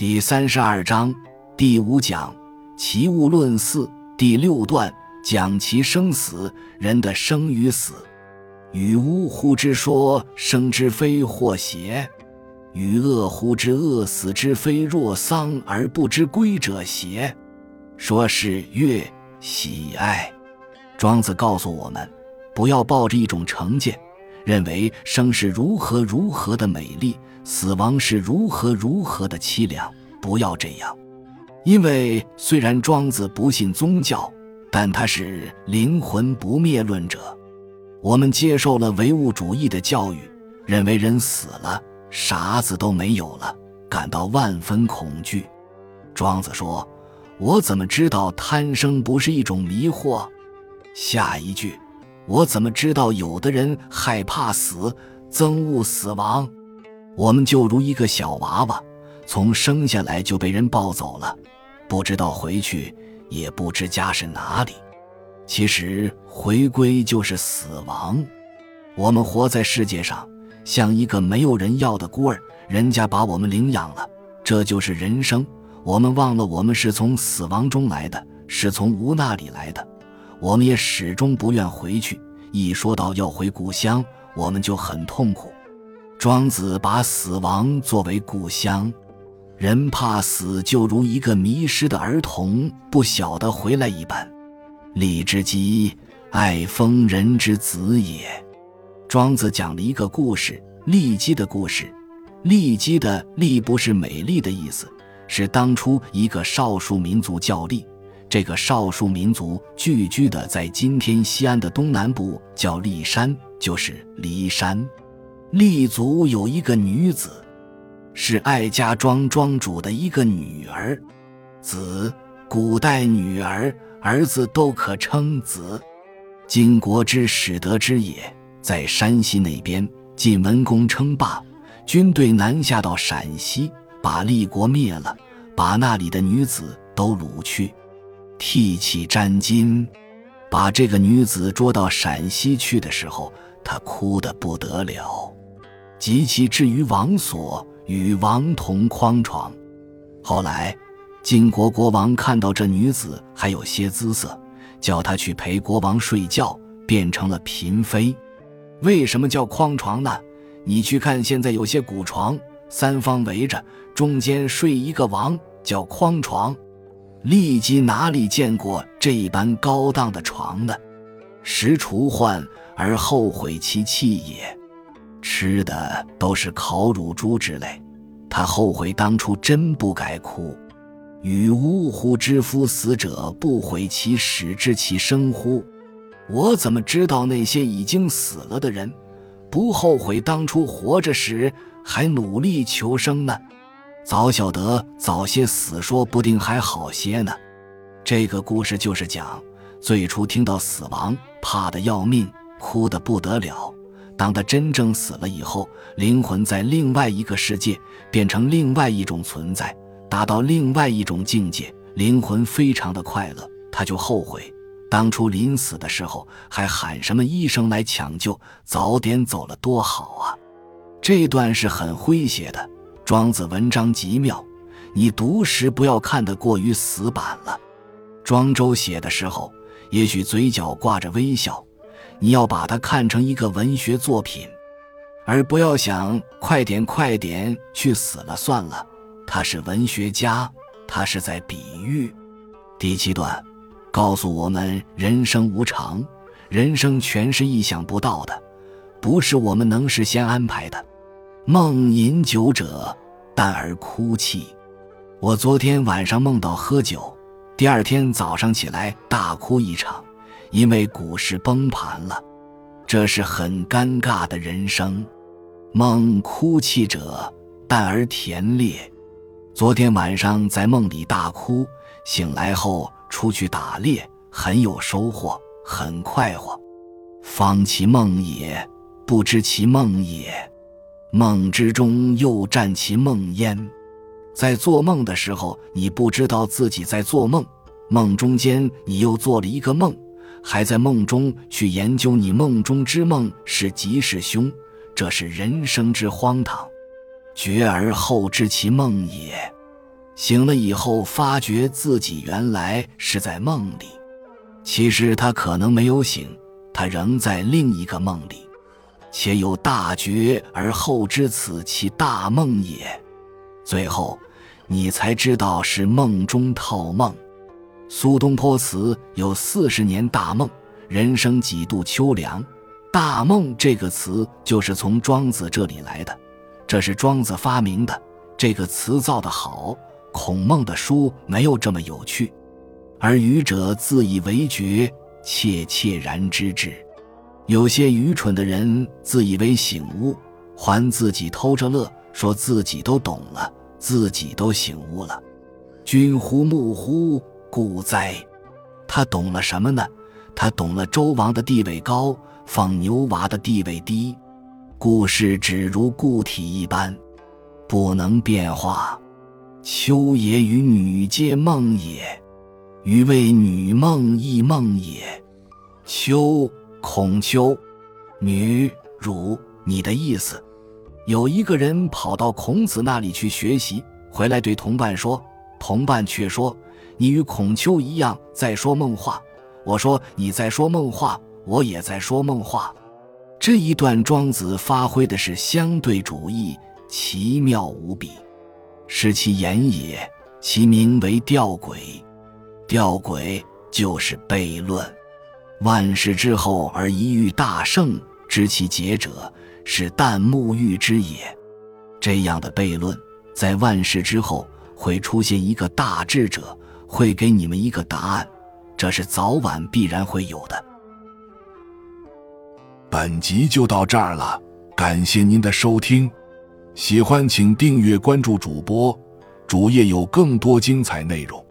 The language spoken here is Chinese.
第三十二章第五讲奇物论四第六段讲其生死，人的生与死。与吾乎之说生之非或邪？与恶乎之恶死之非若丧而不知归者邪？说是悦喜爱。庄子告诉我们，不要抱着一种成见，认为生是如何如何的美丽。死亡是如何如何的凄凉，不要这样，因为虽然庄子不信宗教，但他是灵魂不灭论者。我们接受了唯物主义的教育，认为人死了啥子都没有了，感到万分恐惧。庄子说：“我怎么知道贪生不是一种迷惑？”下一句：“我怎么知道有的人害怕死，憎恶死亡？”我们就如一个小娃娃，从生下来就被人抱走了，不知道回去，也不知家是哪里。其实回归就是死亡。我们活在世界上，像一个没有人要的孤儿，人家把我们领养了，这就是人生。我们忘了，我们是从死亡中来的，是从无那里来的。我们也始终不愿回去。一说到要回故乡，我们就很痛苦。庄子把死亡作为故乡，人怕死，就如一个迷失的儿童不晓得回来一般。骊之姬，爱疯人之子也。庄子讲了一个故事，骊姬的故事。骊姬的骊不是美丽的意思，是当初一个少数民族叫骊。这个少数民族聚居的在今天西安的东南部，叫骊山，就是骊山。立足有一个女子，是艾家庄庄主的一个女儿。子，古代女儿、儿子都可称子。晋国之始得之也，在山西那边。晋文公称霸，军队南下到陕西，把立国灭了，把那里的女子都掳去，替起沾巾，把这个女子捉到陕西去的时候，她哭得不得了。及其至于王所，与王同匡床。后来，晋国国王看到这女子还有些姿色，叫她去陪国王睡觉，变成了嫔妃。为什么叫匡床呢？你去看，现在有些古床，三方围着，中间睡一个王，叫匡床。立即哪里见过这般高档的床呢？实除患而后悔其弃也。吃的都是烤乳猪之类，他后悔当初真不该哭。与呜呼之夫死者不悔其始知其生乎？我怎么知道那些已经死了的人不后悔当初活着时还努力求生呢？早晓得早些死，说不定还好些呢。这个故事就是讲最初听到死亡，怕得要命，哭得不得了。当他真正死了以后，灵魂在另外一个世界变成另外一种存在，达到另外一种境界，灵魂非常的快乐。他就后悔，当初临死的时候还喊什么医生来抢救，早点走了多好啊！这段是很诙谐的，庄子文章极妙，你读时不要看得过于死板了。庄周写的时候，也许嘴角挂着微笑。你要把它看成一个文学作品，而不要想快点快点去死了算了。他是文学家，他是在比喻。第七段告诉我们：人生无常，人生全是意想不到的，不是我们能事先安排的。梦饮酒者，淡而哭泣。我昨天晚上梦到喝酒，第二天早上起来大哭一场。因为股市崩盘了，这是很尴尬的人生。梦哭泣者，淡而甜烈。昨天晚上在梦里大哭，醒来后出去打猎，很有收获，很快活。方其梦也，不知其梦也。梦之中又占其梦焉。在做梦的时候，你不知道自己在做梦；梦中间，你又做了一个梦。还在梦中去研究你梦中之梦是吉是凶，这是人生之荒唐。觉而后知其梦也。醒了以后，发觉自己原来是在梦里。其实他可能没有醒，他仍在另一个梦里，且有大觉而后知此其大梦也。最后，你才知道是梦中套梦。苏东坡词有四十年大梦，人生几度秋凉。大梦这个词就是从庄子这里来的，这是庄子发明的。这个词造得好，孔孟的书没有这么有趣。而愚者自以为觉，切切然知之。有些愚蠢的人自以为醒悟，还自己偷着乐，说自己都懂了，自己都醒悟了。君乎木乎，故哉？他懂了什么呢？他懂了周王的地位高。放牛娃的地位低，故事只如固体一般，不能变化。秋也与女皆梦也，余谓女梦亦梦也。秋，孔丘，女，汝。你的意思？有一个人跑到孔子那里去学习，回来对同伴说，同伴却说：“你与孔丘一样在说梦话。”我说：“你在说梦话。”我也在说梦话，这一段庄子发挥的是相对主义，奇妙无比，是其言也。其名为吊诡，吊诡就是悖论。万世之后而一遇大圣，知其解者，是旦暮遇之也。这样的悖论，在万世之后会出现一个大智者，会给你们一个答案，这是早晚必然会有的。本集就到这儿了，感谢您的收听，喜欢请订阅关注主播，主页有更多精彩内容。